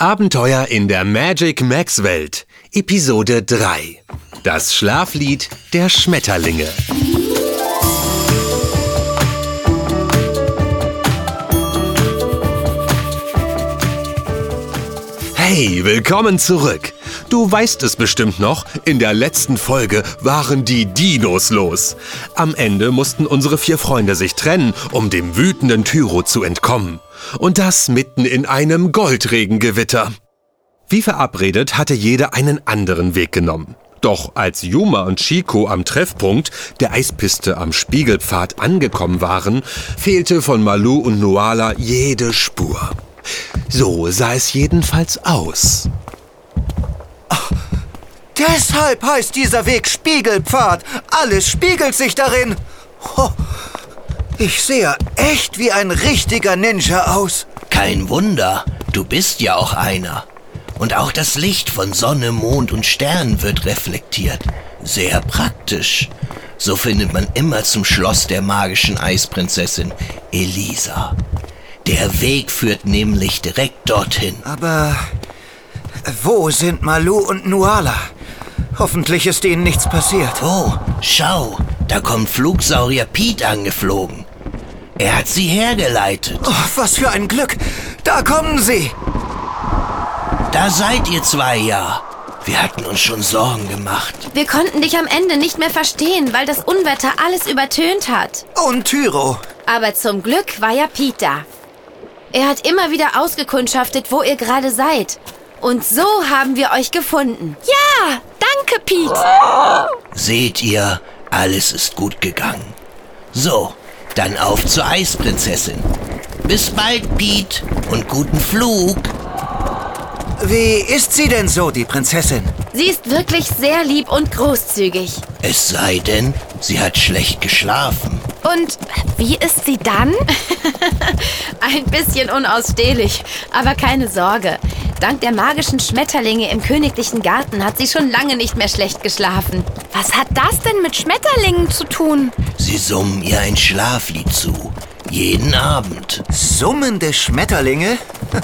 Abenteuer in der Magic Max Welt. Episode 3. Das Schlaflied der Schmetterlinge. Hey, willkommen zurück. Du weißt es bestimmt noch, in der letzten Folge waren die Dinos los. Am Ende mussten unsere vier Freunde sich trennen, um dem wütenden Tyro zu entkommen. Und das mitten in einem Goldregengewitter. Wie verabredet hatte jeder einen anderen Weg genommen. Doch als Yuma und Chico am Treffpunkt der Eispiste am Spiegelpfad angekommen waren, fehlte von Malu und Noala jede Spur. So sah es jedenfalls aus. Deshalb heißt dieser Weg Spiegelpfad. Alles spiegelt sich darin. Ho, ich sehe echt wie ein richtiger Ninja aus. Kein Wunder, du bist ja auch einer. Und auch das Licht von Sonne, Mond und Sternen wird reflektiert. Sehr praktisch. So findet man immer zum Schloss der magischen Eisprinzessin Elisa. Der Weg führt nämlich direkt dorthin. Aber wo sind Malu und Nuala? Hoffentlich ist ihnen nichts passiert. Oh, schau, da kommt Flugsaurier Pete angeflogen. Er hat sie hergeleitet. Oh, was für ein Glück. Da kommen sie. Da seid ihr zwei ja. Wir hatten uns schon Sorgen gemacht. Wir konnten dich am Ende nicht mehr verstehen, weil das Unwetter alles übertönt hat. Und Tyro. Aber zum Glück war ja Pete da. Er hat immer wieder ausgekundschaftet, wo ihr gerade seid. Und so haben wir euch gefunden. Ja, danke, Pete. Seht ihr, alles ist gut gegangen. So, dann auf zur Eisprinzessin. Bis bald, Pete, und guten Flug. Wie ist sie denn so, die Prinzessin? Sie ist wirklich sehr lieb und großzügig. Es sei denn, sie hat schlecht geschlafen. Und wie ist sie dann? Ein bisschen unausstehlich, aber keine Sorge. Dank der magischen Schmetterlinge im königlichen Garten hat sie schon lange nicht mehr schlecht geschlafen. Was hat das denn mit Schmetterlingen zu tun? Sie summen ihr ein Schlaflied zu. Jeden Abend. Summende Schmetterlinge?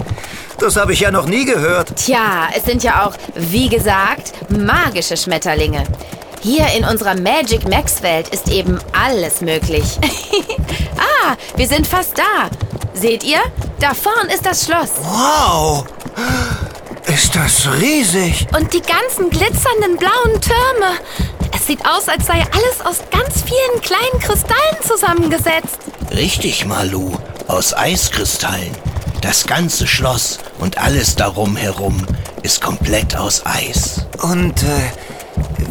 Das habe ich ja noch nie gehört. Tja, es sind ja auch, wie gesagt, magische Schmetterlinge. Hier in unserer Magic Max Welt ist eben alles möglich. ah, wir sind fast da. Seht ihr? Da vorn ist das Schloss. Wow! Ist das riesig? Und die ganzen glitzernden blauen Türme. Es sieht aus, als sei alles aus ganz vielen kleinen Kristallen zusammengesetzt. Richtig, Malu. Aus Eiskristallen. Das ganze Schloss und alles darum herum ist komplett aus Eis. Und äh,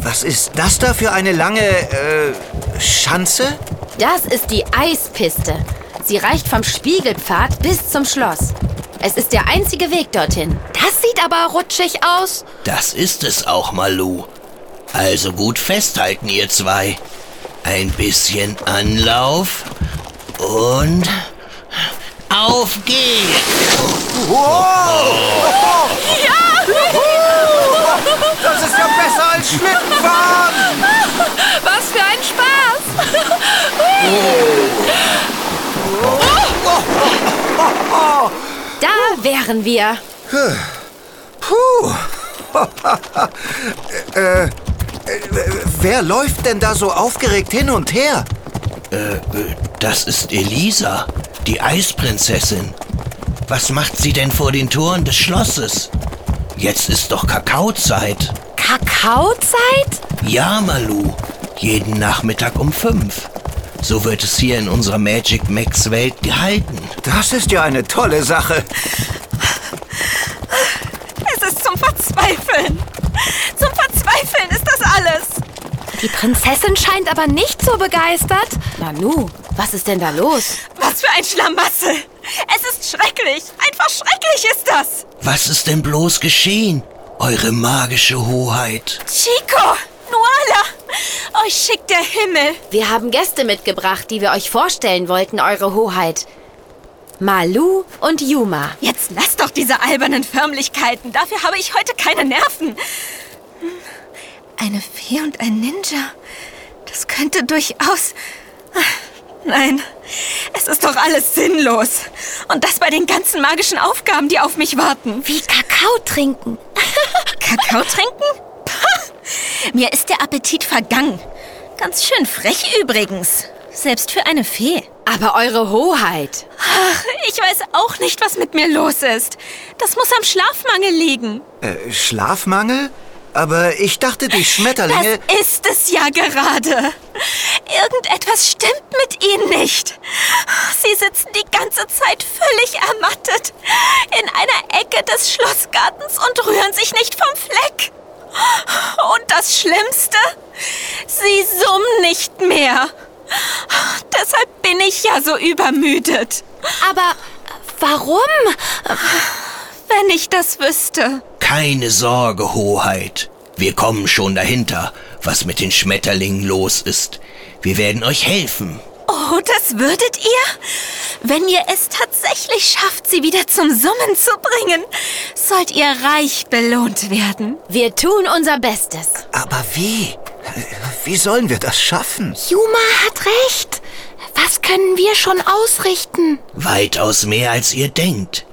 was ist das da für eine lange äh, Schanze? Das ist die Eispiste. Sie reicht vom Spiegelpfad bis zum Schloss. Es ist der einzige Weg dorthin. Das sieht aber rutschig aus. Das ist es auch, Malu. Also gut festhalten, ihr zwei. Ein bisschen Anlauf und auf geht's. Das ist ja besser als Schlittenfahren! Was für ein Spaß. Da wären wir. Puh! äh, äh, wer läuft denn da so aufgeregt hin und her? Das ist Elisa, die Eisprinzessin. Was macht sie denn vor den Toren des Schlosses? Jetzt ist doch Kakaozeit. Kakaozeit? Ja, Malu. Jeden Nachmittag um fünf. So wird es hier in unserer Magic Max Welt gehalten. Das ist ja eine tolle Sache. Es ist zum Verzweifeln. Zum Verzweifeln ist das alles. Die Prinzessin scheint aber nicht so begeistert. Nanu, was ist denn da los? Was für ein Schlamassel. Es ist schrecklich. Einfach schrecklich ist das. Was ist denn bloß geschehen? Eure magische Hoheit. Chico, Nuala, euch schickt der Himmel. Wir haben Gäste mitgebracht, die wir euch vorstellen wollten, Eure Hoheit. Malu und Yuma. Jetzt lasst doch diese albernen Förmlichkeiten. Dafür habe ich heute keine Nerven. Eine Fee und ein Ninja. Das könnte durchaus. Nein, es ist doch alles sinnlos. Und das bei den ganzen magischen Aufgaben, die auf mich warten. Wie Kakao trinken. Kakao trinken? Mir ist der Appetit vergangen. Ganz schön frech übrigens. Selbst für eine Fee. Aber eure Hoheit. Ach, ich weiß auch nicht, was mit mir los ist. Das muss am Schlafmangel liegen. Äh, Schlafmangel? Aber ich dachte, die Schmetterlinge... Das ist es ja gerade. Irgendetwas stimmt mit ihnen nicht. Sie sitzen die ganze Zeit völlig ermattet in einer Ecke des Schlossgartens und rühren sich nicht vom Fleck. Und das Schlimmste, sie summen nicht mehr. Deshalb bin ich ja so übermüdet. Aber warum? Wenn ich das wüsste. Keine Sorge, Hoheit. Wir kommen schon dahinter, was mit den Schmetterlingen los ist. Wir werden euch helfen. Oh, das würdet ihr? Wenn ihr es tatsächlich schafft, sie wieder zum Summen zu bringen, sollt ihr reich belohnt werden. Wir tun unser Bestes. Aber wie? Wie sollen wir das schaffen? Juma hat recht. Was können wir schon ausrichten? Weitaus mehr als ihr denkt.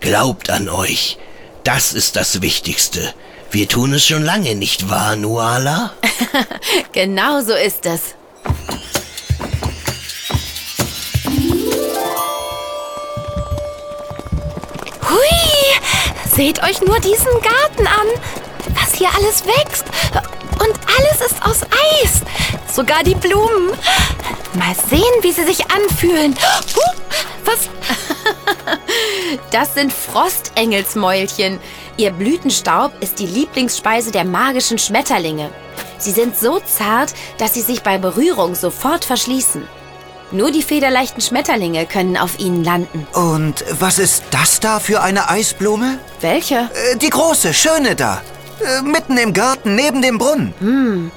Glaubt an euch. Das ist das Wichtigste. Wir tun es schon lange, nicht wahr, Nuala? genau so ist es. Seht euch nur diesen Garten an. Was hier alles wächst. Und alles ist aus Eis. Sogar die Blumen. Mal sehen, wie sie sich anfühlen. Was? Das sind Frostengelsmäulchen. Ihr Blütenstaub ist die Lieblingsspeise der magischen Schmetterlinge. Sie sind so zart, dass sie sich bei Berührung sofort verschließen. Nur die federleichten Schmetterlinge können auf ihnen landen. Und was ist das da für eine Eisblume? Welche? Äh, die große, schöne da. Äh, mitten im Garten, neben dem Brunnen. Hm,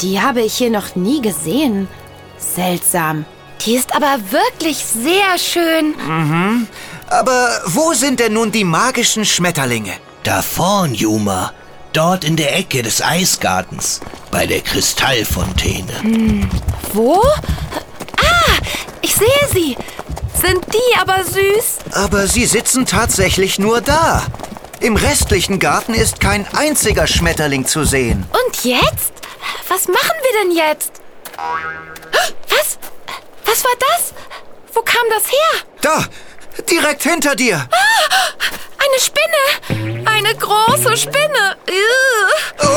die habe ich hier noch nie gesehen. Seltsam. Die ist aber wirklich sehr schön. Mhm. Aber wo sind denn nun die magischen Schmetterlinge? Da vorn, Juma. Dort in der Ecke des Eisgartens. Bei der Kristallfontäne. Hm. Wo? Ich sehe sie. Sind die aber süß? Aber sie sitzen tatsächlich nur da. Im restlichen Garten ist kein einziger Schmetterling zu sehen. Und jetzt? Was machen wir denn jetzt? Was? Was war das? Wo kam das her? Da, direkt hinter dir. Ah, eine Spinne. Eine große Spinne.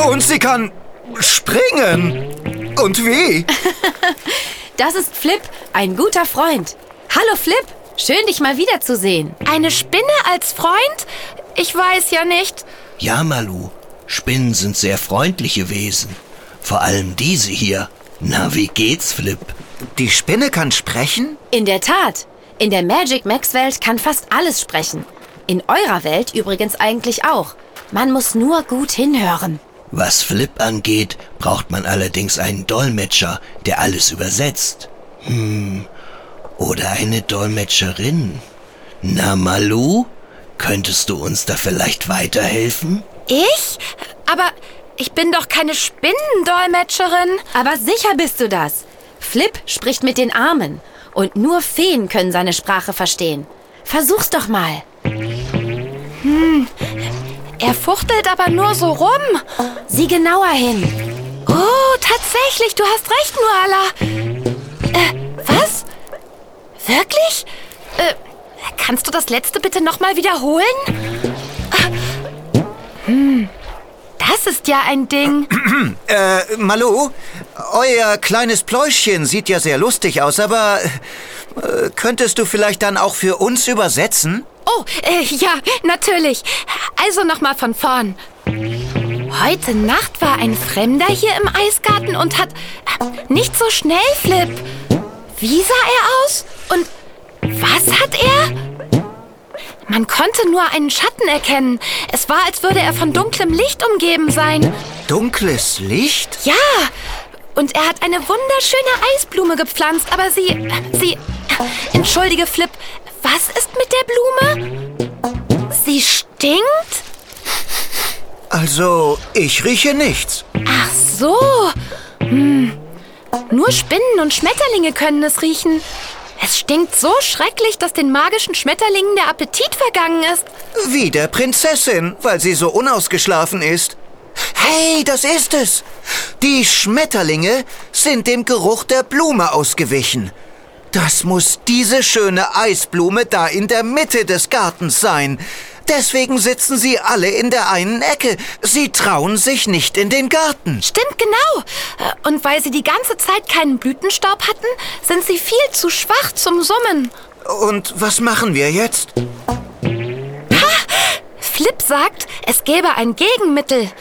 Und sie kann springen. Und wie? das ist Flip, ein guter Freund. Hallo Flip, schön dich mal wiederzusehen. Eine Spinne als Freund? Ich weiß ja nicht. Ja, Malu. Spinnen sind sehr freundliche Wesen. Vor allem diese hier. Na, wie geht's, Flip? Die Spinne kann sprechen? In der Tat. In der Magic Max Welt kann fast alles sprechen. In eurer Welt übrigens eigentlich auch. Man muss nur gut hinhören. Was Flip angeht, braucht man allerdings einen Dolmetscher, der alles übersetzt. Hm. Oder eine Dolmetscherin. Na, Malu? Könntest du uns da vielleicht weiterhelfen? Ich? Aber ich bin doch keine Spinnendolmetscherin. Aber sicher bist du das. Flip spricht mit den Armen. Und nur Feen können seine Sprache verstehen. Versuch's doch mal. Hm. Er fuchtelt aber nur so rum. Sieh genauer hin. Oh, tatsächlich, du hast recht, Nuala. Äh, was? Wirklich? Äh, kannst du das letzte bitte nochmal wiederholen? Hm. Das ist ja ein Ding. äh, Malu, euer kleines Pläuschchen sieht ja sehr lustig aus, aber äh, könntest du vielleicht dann auch für uns übersetzen? Oh, äh, ja, natürlich. Also nochmal von vorn. Heute Nacht war ein Fremder hier im Eisgarten und hat... Nicht so schnell, Flip. Wie sah er aus? Und was hat er? Man konnte nur einen Schatten erkennen. Es war, als würde er von dunklem Licht umgeben sein. Dunkles Licht? Ja. Und er hat eine wunderschöne Eisblume gepflanzt, aber sie... Sie... Entschuldige, Flip. Was ist mit der Blume? Sie stinkt? Also, ich rieche nichts. Ach so. Hm. Nur Spinnen und Schmetterlinge können es riechen. Es stinkt so schrecklich, dass den magischen Schmetterlingen der Appetit vergangen ist. Wie der Prinzessin, weil sie so unausgeschlafen ist. Hey, das ist es. Die Schmetterlinge sind dem Geruch der Blume ausgewichen. Das muss diese schöne Eisblume da in der Mitte des Gartens sein. Deswegen sitzen sie alle in der einen Ecke. Sie trauen sich nicht in den Garten. Stimmt genau. Äh, Und weil sie die ganze Zeit keinen Blütenstaub hatten, sind sie viel zu schwach zum Summen. Und was machen wir jetzt? Flip sagt, es gäbe ein Gegenmittel.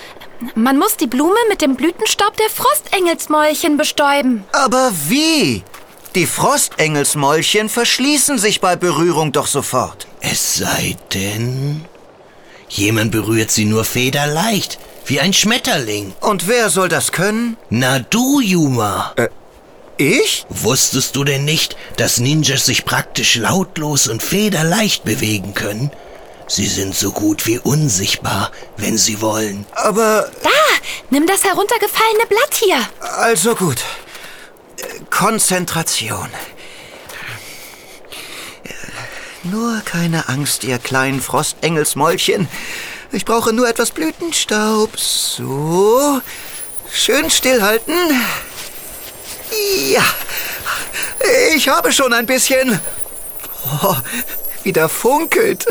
Man muss die Blume mit dem Blütenstaub der Frostengelsmäulchen bestäuben. Aber wie? Die Frostengelsmäulchen verschließen sich bei Berührung doch sofort. Es sei denn, jemand berührt sie nur federleicht, wie ein Schmetterling. Und wer soll das können? Na du, Yuma. Ich? Wusstest du denn nicht, dass Ninjas sich praktisch lautlos und federleicht bewegen können? Sie sind so gut wie unsichtbar, wenn sie wollen. Aber Da, nimm das heruntergefallene Blatt hier. also gut. Konzentration. Nur keine Angst, ihr kleinen Frostengelsmäulchen. Ich brauche nur etwas Blütenstaub. So. Schön stillhalten. Ja. Ich habe schon ein bisschen. Oh, wieder funkelt.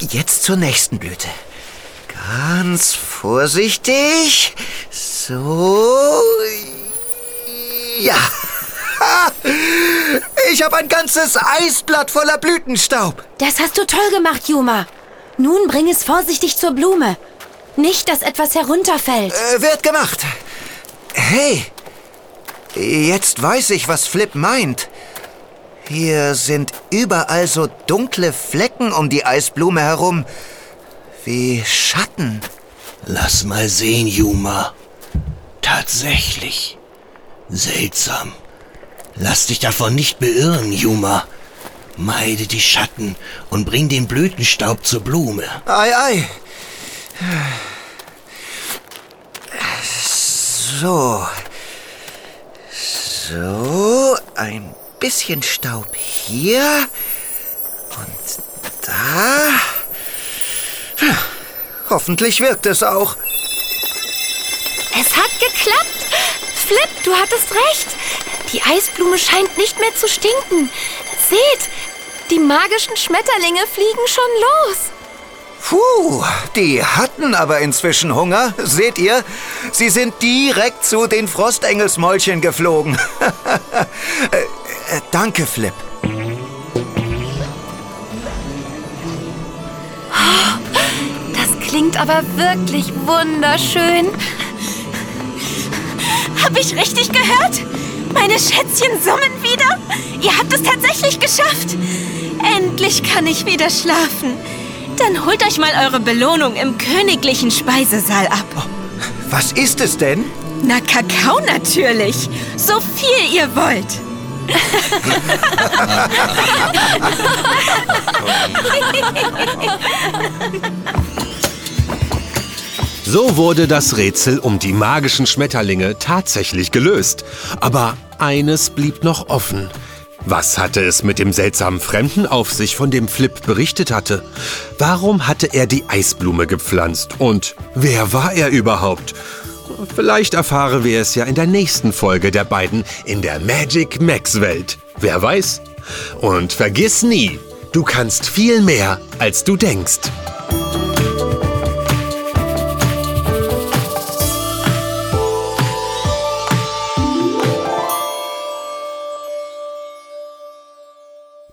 Jetzt zur nächsten Blüte. Ganz vorsichtig. So. Ja. Ich habe ein ganzes Eisblatt voller Blütenstaub. Das hast du toll gemacht, Juma. Nun bring es vorsichtig zur Blume. Nicht, dass etwas herunterfällt. Äh, wird gemacht. Hey, jetzt weiß ich, was Flip meint. Hier sind überall so dunkle Flecken um die Eisblume herum. Wie Schatten. Lass mal sehen, Yuma. Tatsächlich. Seltsam. Lass dich davon nicht beirren, Yuma. Meide die Schatten und bring den Blütenstaub zur Blume. Ei, ei. So. So, ein bisschen Staub hier. Und da. Hoffentlich wirkt es auch. Es hat geklappt. Flip, du hattest recht. Die Eisblume scheint nicht mehr zu stinken. Seht, die magischen Schmetterlinge fliegen schon los. Puh, die hatten aber inzwischen Hunger. Seht ihr? Sie sind direkt zu den Frostengelsmäulchen geflogen. äh, äh, danke, Flip. Das klingt aber wirklich wunderschön. Hab ich richtig gehört? Meine Schätzchen summen wieder? Ihr habt es tatsächlich geschafft. Endlich kann ich wieder schlafen. Dann holt euch mal eure Belohnung im königlichen Speisesaal ab. Was ist es denn? Na, Kakao natürlich. So viel ihr wollt. So wurde das Rätsel um die magischen Schmetterlinge tatsächlich gelöst. Aber eines blieb noch offen. Was hatte es mit dem seltsamen Fremden auf sich, von dem Flip berichtet hatte? Warum hatte er die Eisblume gepflanzt? Und wer war er überhaupt? Vielleicht erfahren wir es ja in der nächsten Folge der beiden in der Magic Max Welt. Wer weiß? Und vergiss nie, du kannst viel mehr, als du denkst.